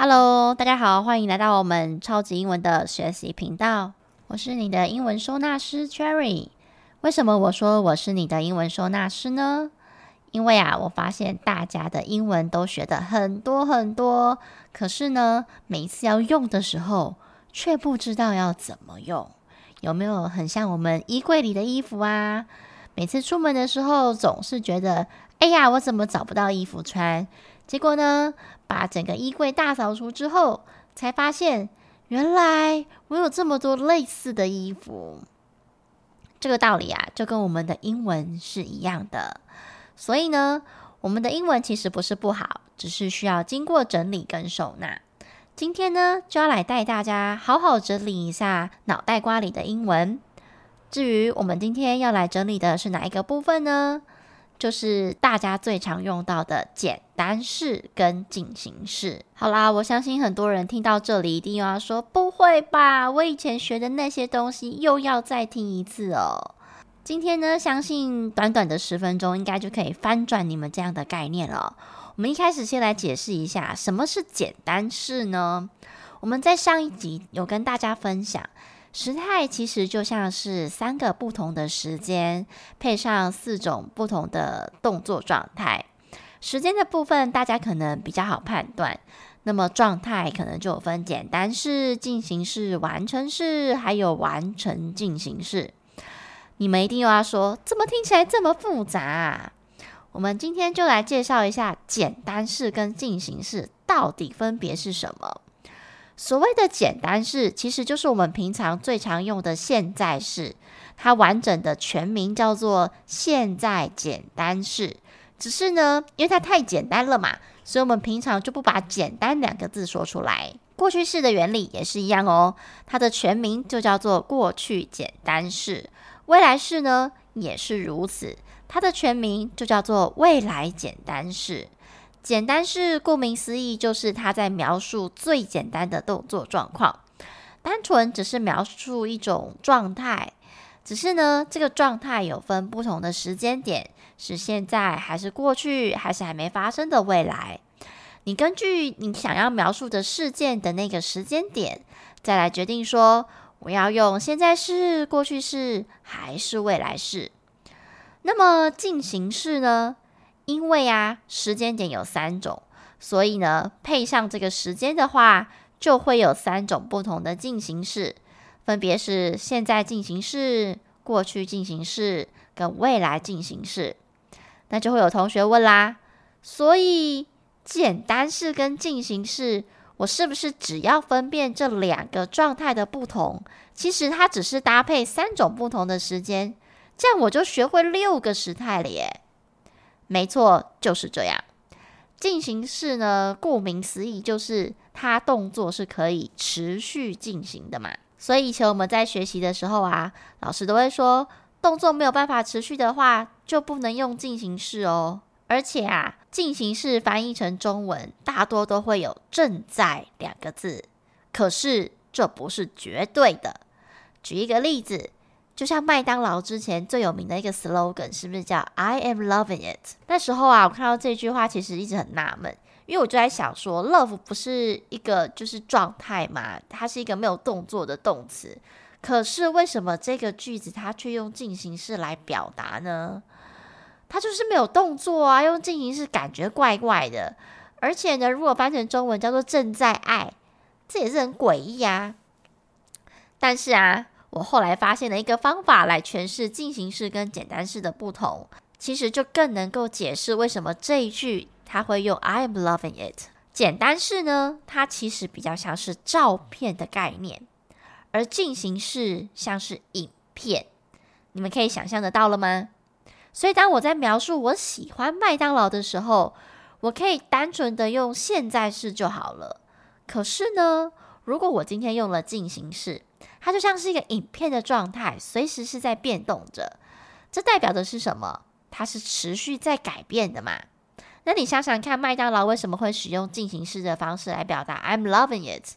Hello，大家好，欢迎来到我们超级英文的学习频道。我是你的英文收纳师 Cherry。为什么我说我是你的英文收纳师呢？因为啊，我发现大家的英文都学得很多很多，可是呢，每一次要用的时候，却不知道要怎么用。有没有很像我们衣柜里的衣服啊？每次出门的时候，总是觉得，哎呀，我怎么找不到衣服穿？结果呢，把整个衣柜大扫除之后，才发现原来我有这么多类似的衣服。这个道理啊，就跟我们的英文是一样的。所以呢，我们的英文其实不是不好，只是需要经过整理跟收纳。今天呢，就要来带大家好好整理一下脑袋瓜里的英文。至于我们今天要来整理的是哪一个部分呢？就是大家最常用到的简单式跟进行式。好啦，我相信很多人听到这里一定又要说：“不会吧，我以前学的那些东西又要再听一次哦。”今天呢，相信短短的十分钟应该就可以翻转你们这样的概念了。我们一开始先来解释一下什么是简单式呢？我们在上一集有跟大家分享。时态其实就像是三个不同的时间，配上四种不同的动作状态。时间的部分大家可能比较好判断，那么状态可能就分简单式、进行式、完成式，还有完成进行式。你们一定又要说，怎么听起来这么复杂啊？我们今天就来介绍一下简单式跟进行式到底分别是什么。所谓的简单式，其实就是我们平常最常用的现在式，它完整的全名叫做现在简单式。只是呢，因为它太简单了嘛，所以我们平常就不把“简单”两个字说出来。过去式的原理也是一样哦，它的全名就叫做过去简单式。未来式呢，也是如此，它的全名就叫做未来简单式。简单式顾名思义，就是它在描述最简单的动作状况，单纯只是描述一种状态。只是呢，这个状态有分不同的时间点，是现在还是过去，还是还没发生的未来。你根据你想要描述的事件的那个时间点，再来决定说我要用现在式、过去式还是未来式。那么进行式呢？因为啊，时间点有三种，所以呢，配上这个时间的话，就会有三种不同的进行式，分别是现在进行式、过去进行式跟未来进行式。那就会有同学问啦，所以简单式跟进行式，我是不是只要分辨这两个状态的不同？其实它只是搭配三种不同的时间，这样我就学会六个时态了耶。没错，就是这样。进行式呢，顾名思义，就是它动作是可以持续进行的嘛。所以以前我们在学习的时候啊，老师都会说，动作没有办法持续的话，就不能用进行式哦。而且啊，进行式翻译成中文，大多都会有“正在”两个字。可是这不是绝对的。举一个例子。就像麦当劳之前最有名的一个 slogan，是不是叫 "I am loving it"？那时候啊，我看到这句话，其实一直很纳闷，因为我就在想说，love 不是一个就是状态嘛，它是一个没有动作的动词，可是为什么这个句子它却用进行式来表达呢？它就是没有动作啊，用进行式感觉怪怪的，而且呢，如果翻成中文叫做正在爱，这也是很诡异啊。但是啊。我后来发现了一个方法来诠释进行式跟简单式的不同，其实就更能够解释为什么这一句它会用 I am loving it。简单式呢，它其实比较像是照片的概念，而进行式像是影片。你们可以想象得到了吗？所以当我在描述我喜欢麦当劳的时候，我可以单纯的用现在式就好了。可是呢，如果我今天用了进行式，它就像是一个影片的状态，随时是在变动着。这代表的是什么？它是持续在改变的嘛？那你想想看，麦当劳为什么会使用进行式的方式来表达 "I'm loving it"？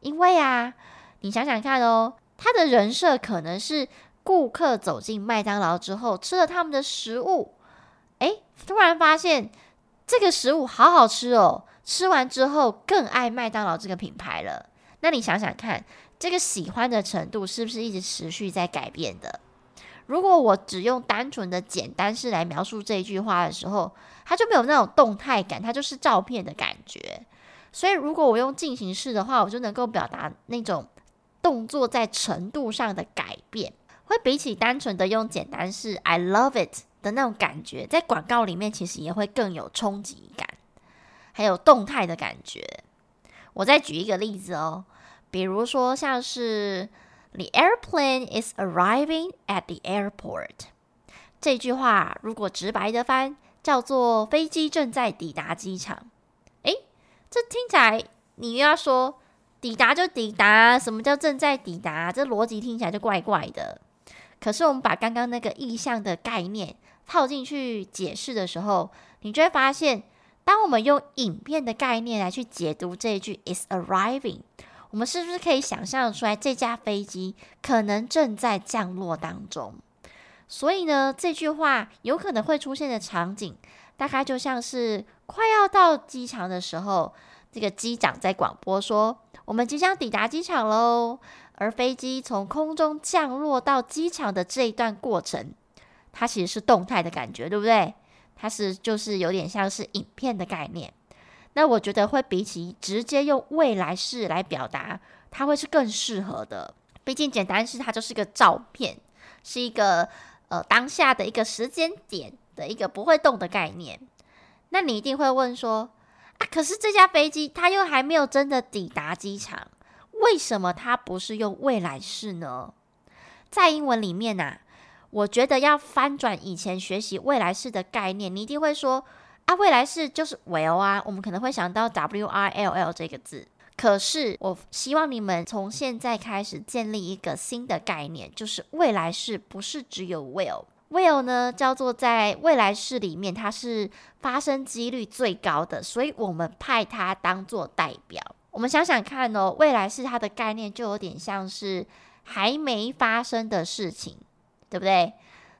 因为啊，你想想看哦，他的人设可能是顾客走进麦当劳之后，吃了他们的食物，诶，突然发现这个食物好好吃哦，吃完之后更爱麦当劳这个品牌了。那你想想看，这个喜欢的程度是不是一直持续在改变的？如果我只用单纯的简单式来描述这一句话的时候，它就没有那种动态感，它就是照片的感觉。所以，如果我用进行式的话，我就能够表达那种动作在程度上的改变，会比起单纯的用简单式 “I love it” 的那种感觉，在广告里面其实也会更有冲击感，还有动态的感觉。我再举一个例子哦，比如说像是。The airplane is arriving at the airport。这句话如果直白的翻，叫做飞机正在抵达机场。诶，这听起来你又要说抵达就抵达，什么叫正在抵达？这逻辑听起来就怪怪的。可是我们把刚刚那个意象的概念套进去解释的时候，你就会发现，当我们用影片的概念来去解读这一句 is arriving。我们是不是可以想象出来，这架飞机可能正在降落当中？所以呢，这句话有可能会出现的场景，大概就像是快要到机场的时候，这个机长在广播说：“我们即将抵达机场喽。”而飞机从空中降落到机场的这一段过程，它其实是动态的感觉，对不对？它是就是有点像是影片的概念。那我觉得会比起直接用未来式来表达，它会是更适合的。毕竟简单式它就是个照片，是一个呃当下的一个时间点的一个不会动的概念。那你一定会问说啊，可是这架飞机它又还没有真的抵达机场，为什么它不是用未来式呢？在英文里面啊，我觉得要翻转以前学习未来式的概念，你一定会说。啊，未来式就是 will 啊，我们可能会想到 w i l l 这个字。可是，我希望你们从现在开始建立一个新的概念，就是未来式不是只有 will。will 呢，叫做在未来式里面，它是发生几率最高的，所以我们派它当做代表。我们想想看哦，未来式它的概念就有点像是还没发生的事情，对不对？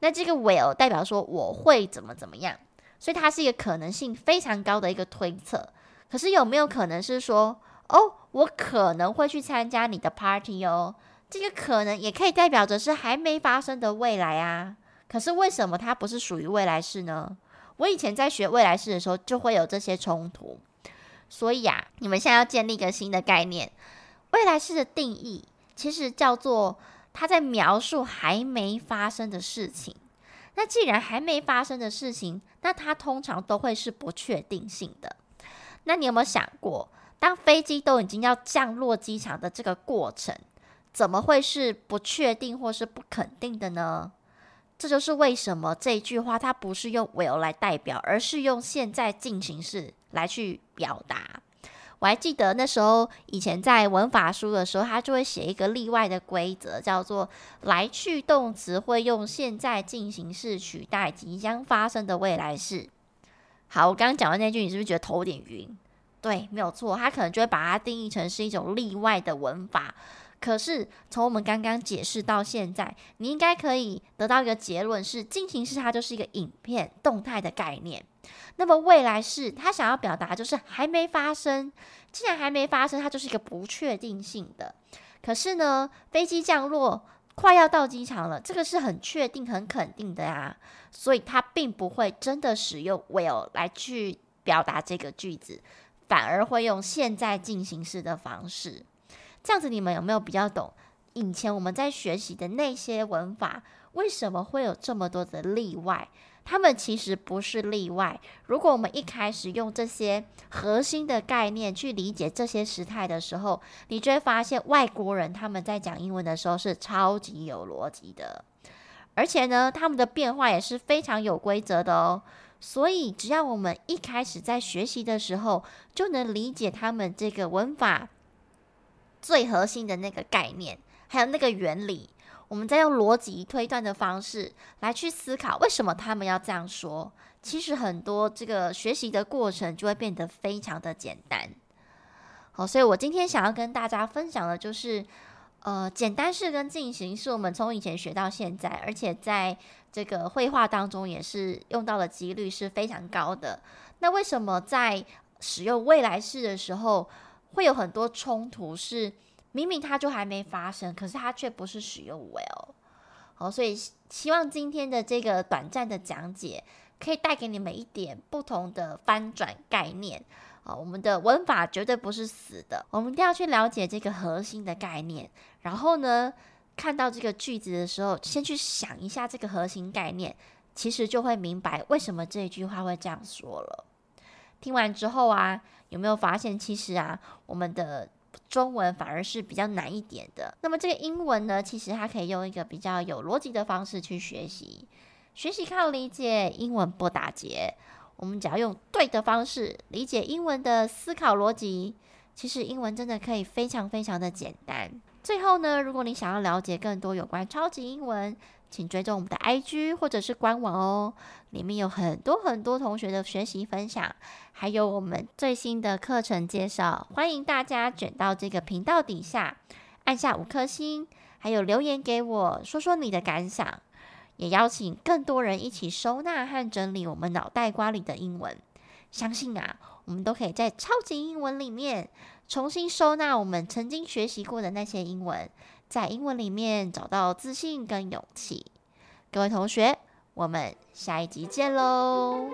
那这个 will 代表说我会怎么怎么样。所以它是一个可能性非常高的一个推测，可是有没有可能是说，哦，我可能会去参加你的 party 哦？这个可能也可以代表着是还没发生的未来啊。可是为什么它不是属于未来式呢？我以前在学未来式的时候就会有这些冲突。所以啊，你们现在要建立一个新的概念，未来式的定义其实叫做它在描述还没发生的事情。那既然还没发生的事情，那它通常都会是不确定性的。那你有没有想过，当飞机都已经要降落机场的这个过程，怎么会是不确定或是不肯定的呢？这就是为什么这句话它不是用 will 来代表，而是用现在进行式来去表达。我还记得那时候以前在文法书的时候，他就会写一个例外的规则，叫做来去动词会用现在进行式取代即将发生的未来式。好，我刚刚讲的那句，你是不是觉得头有点晕？对，没有错，他可能就会把它定义成是一种例外的文法。可是从我们刚刚解释到现在，你应该可以得到一个结论是：进行式它就是一个影片动态的概念。那么未来式，他想要表达就是还没发生。既然还没发生，它就是一个不确定性的。可是呢，飞机降落快要到机场了，这个是很确定、很肯定的呀。所以它并不会真的使用 will 来去表达这个句子，反而会用现在进行式的方式。这样子，你们有没有比较懂以前我们在学习的那些文法，为什么会有这么多的例外？他们其实不是例外。如果我们一开始用这些核心的概念去理解这些时态的时候，你就会发现外国人他们在讲英文的时候是超级有逻辑的，而且呢，他们的变化也是非常有规则的哦。所以，只要我们一开始在学习的时候，就能理解他们这个文法最核心的那个概念，还有那个原理。我们再用逻辑推断的方式来去思考，为什么他们要这样说？其实很多这个学习的过程就会变得非常的简单。好，所以我今天想要跟大家分享的就是，呃，简单式跟进行是，我们从以前学到现在，而且在这个绘画当中也是用到的几率是非常高的。那为什么在使用未来式的时候，会有很多冲突，是明明它就还没发生，可是它却不是使用 will。好，所以希望今天的这个短暂的讲解，可以带给你们一点不同的翻转概念。啊，我们的文法绝对不是死的，我们一定要去了解这个核心的概念。然后呢，看到这个句子的时候，先去想一下这个核心概念，其实就会明白为什么这一句话会这样说了。听完之后啊，有没有发现其实啊，我们的中文反而是比较难一点的。那么这个英文呢，其实它可以用一个比较有逻辑的方式去学习，学习靠理解，英文不打结。我们只要用对的方式理解英文的思考逻辑，其实英文真的可以非常非常的简单。最后呢，如果你想要了解更多有关超级英文，请追踪我们的 IG 或者是官网哦，里面有很多很多同学的学习分享，还有我们最新的课程介绍。欢迎大家卷到这个频道底下，按下五颗星，还有留言给我说说你的感想，也邀请更多人一起收纳和整理我们脑袋瓜里的英文。相信啊，我们都可以在超级英文里面重新收纳我们曾经学习过的那些英文。在英文里面找到自信跟勇气，各位同学，我们下一集见喽！